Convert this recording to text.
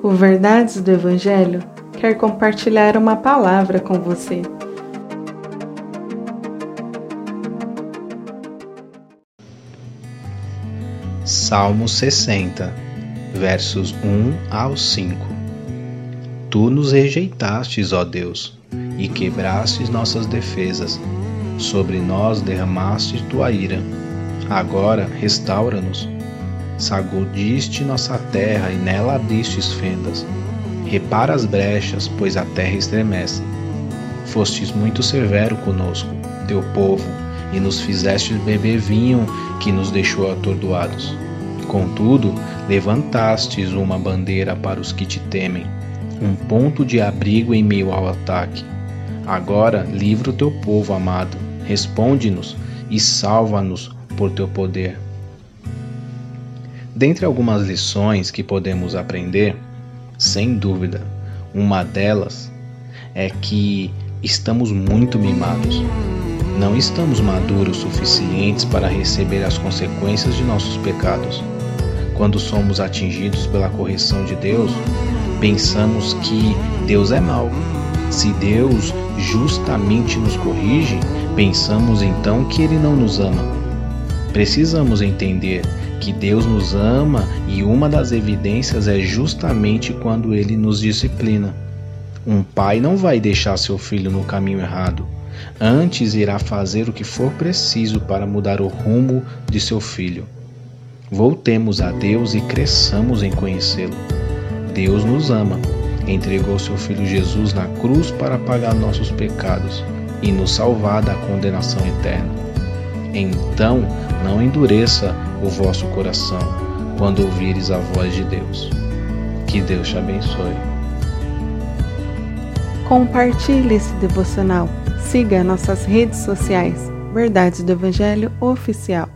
O Verdades do Evangelho quer compartilhar uma palavra com você. Salmo 60, versos 1 ao 5 Tu nos rejeitastes, ó Deus, e quebrastes nossas defesas. Sobre nós derramastes tua ira. Agora restaura-nos Sagudiste nossa terra e nela abristes fendas. Repara as brechas, pois a terra estremece. Fostes muito severo conosco, teu povo, e nos fizestes beber vinho que nos deixou atordoados. Contudo, levantastes uma bandeira para os que te temem, um ponto de abrigo em meio ao ataque. Agora livra o teu povo amado, responde-nos e salva-nos por teu poder. Dentre algumas lições que podemos aprender, sem dúvida, uma delas é que estamos muito mimados. Não estamos maduros suficientes para receber as consequências de nossos pecados. Quando somos atingidos pela correção de Deus, pensamos que Deus é mau. Se Deus justamente nos corrige, pensamos então que Ele não nos ama. Precisamos entender que Deus nos ama e uma das evidências é justamente quando ele nos disciplina. Um pai não vai deixar seu filho no caminho errado, antes irá fazer o que for preciso para mudar o rumo de seu filho. Voltemos a Deus e cresçamos em conhecê-lo. Deus nos ama, entregou seu filho Jesus na cruz para pagar nossos pecados e nos salvar da condenação eterna. Então, não endureça o vosso coração quando ouvires a voz de Deus. Que Deus te abençoe. Compartilhe esse devocional. Siga nossas redes sociais. Verdades do Evangelho Oficial.